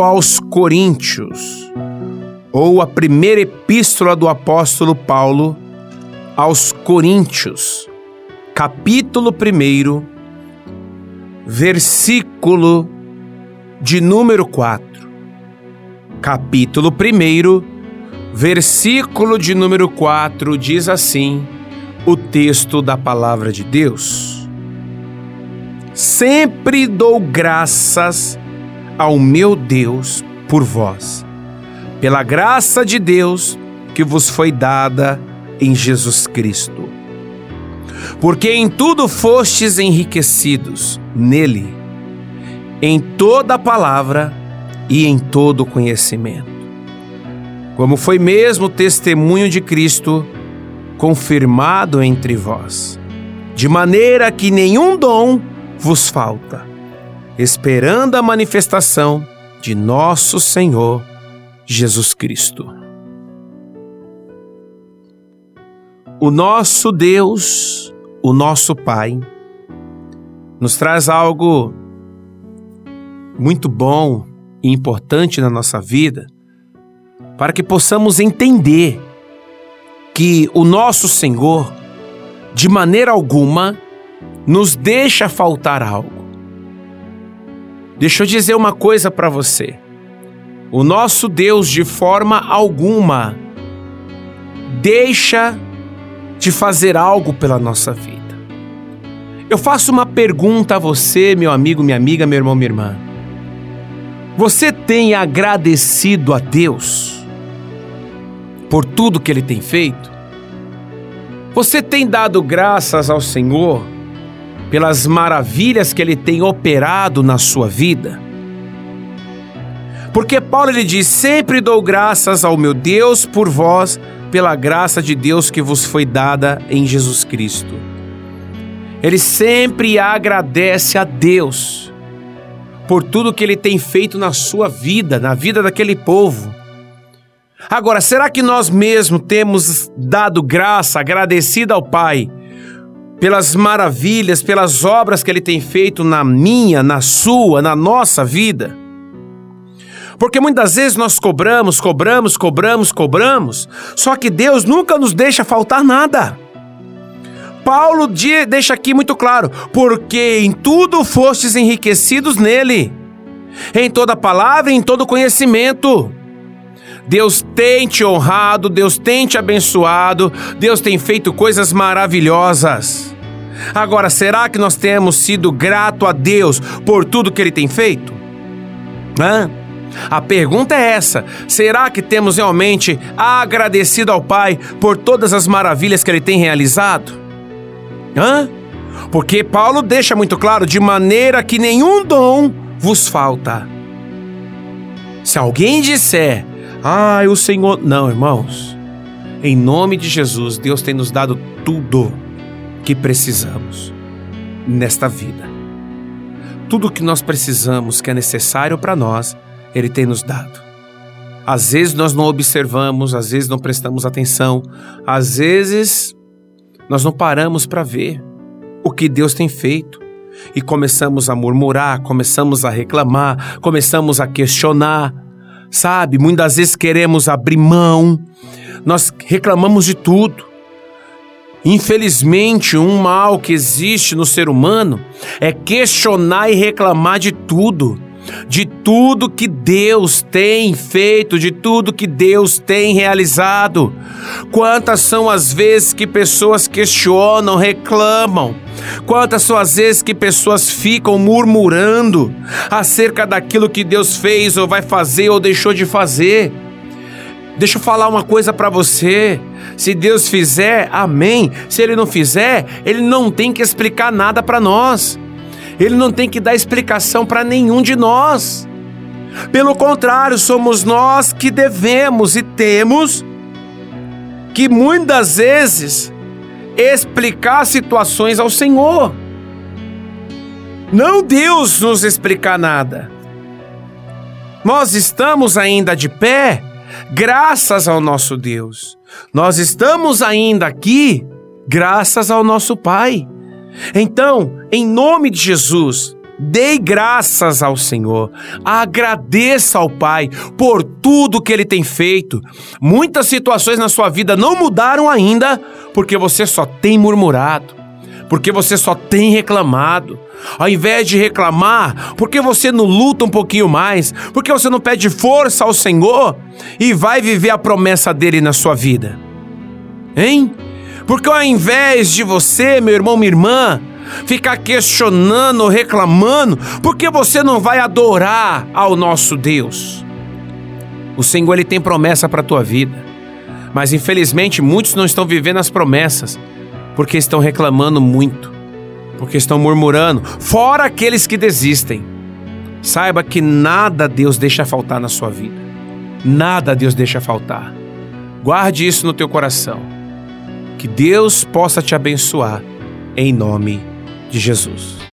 aos Coríntios, ou a primeira epístola do apóstolo Paulo aos Coríntios, capítulo 1, versículo de número 4. Capítulo 1, versículo de número 4 diz assim: o texto da palavra de Deus. Sempre dou graças ao meu Deus por vós, pela graça de Deus que vos foi dada em Jesus Cristo. Porque em tudo fostes enriquecidos nele, em toda palavra e em todo conhecimento. Como foi mesmo o testemunho de Cristo confirmado entre vós, de maneira que nenhum dom vos falta, esperando a manifestação de nosso Senhor Jesus Cristo. O nosso Deus, o nosso Pai, nos traz algo muito bom e importante na nossa vida para que possamos entender que o nosso Senhor, de maneira alguma, nos deixa faltar algo. Deixa eu dizer uma coisa para você. O nosso Deus, de forma alguma, deixa de fazer algo pela nossa vida. Eu faço uma pergunta a você, meu amigo, minha amiga, meu irmão, minha irmã. Você tem agradecido a Deus por tudo que Ele tem feito? Você tem dado graças ao Senhor pelas maravilhas que Ele tem operado na sua vida? Porque Paulo ele diz: Sempre dou graças ao meu Deus por vós pela graça de Deus que vos foi dada em Jesus Cristo. Ele sempre agradece a Deus por tudo que ele tem feito na sua vida, na vida daquele povo. Agora, será que nós mesmos temos dado graça, agradecido ao Pai pelas maravilhas, pelas obras que ele tem feito na minha, na sua, na nossa vida? Porque muitas vezes nós cobramos, cobramos, cobramos, cobramos, só que Deus nunca nos deixa faltar nada. Paulo deixa aqui muito claro: porque em tudo fostes enriquecidos nele, em toda palavra e em todo conhecimento. Deus tem te honrado, Deus tem te abençoado, Deus tem feito coisas maravilhosas. Agora, será que nós temos sido grato a Deus por tudo que Ele tem feito? Hã? A pergunta é essa: será que temos realmente agradecido ao Pai por todas as maravilhas que ele tem realizado? Hã? Porque Paulo deixa muito claro: de maneira que nenhum dom vos falta. Se alguém disser, ah, o Senhor. Não, irmãos. Em nome de Jesus, Deus tem nos dado tudo que precisamos nesta vida. Tudo que nós precisamos, que é necessário para nós, ele tem nos dado. Às vezes nós não observamos, às vezes não prestamos atenção, às vezes nós não paramos para ver o que Deus tem feito e começamos a murmurar, começamos a reclamar, começamos a questionar, sabe? Muitas vezes queremos abrir mão, nós reclamamos de tudo. Infelizmente, um mal que existe no ser humano é questionar e reclamar de tudo de tudo que Deus tem feito, de tudo que Deus tem realizado. Quantas são as vezes que pessoas questionam, reclamam? Quantas são as vezes que pessoas ficam murmurando acerca daquilo que Deus fez ou vai fazer ou deixou de fazer? Deixa eu falar uma coisa para você. Se Deus fizer, amém. Se Ele não fizer, Ele não tem que explicar nada para nós. Ele não tem que dar explicação para nenhum de nós. Pelo contrário, somos nós que devemos e temos que muitas vezes explicar situações ao Senhor. Não Deus nos explicar nada. Nós estamos ainda de pé graças ao nosso Deus. Nós estamos ainda aqui graças ao nosso Pai. Então, em nome de Jesus, Dê graças ao Senhor. Agradeça ao Pai por tudo que Ele tem feito. Muitas situações na sua vida não mudaram ainda porque você só tem murmurado, porque você só tem reclamado. Ao invés de reclamar, porque você não luta um pouquinho mais, porque você não pede força ao Senhor e vai viver a promessa dele na sua vida. Hein? Porque ao invés de você, meu irmão, minha irmã, ficar questionando, reclamando, porque você não vai adorar ao nosso Deus? O Senhor ele tem promessa para a tua vida. Mas infelizmente muitos não estão vivendo as promessas porque estão reclamando muito, porque estão murmurando, fora aqueles que desistem. Saiba que nada Deus deixa faltar na sua vida. Nada Deus deixa faltar. Guarde isso no teu coração. Que Deus possa te abençoar em nome de Jesus.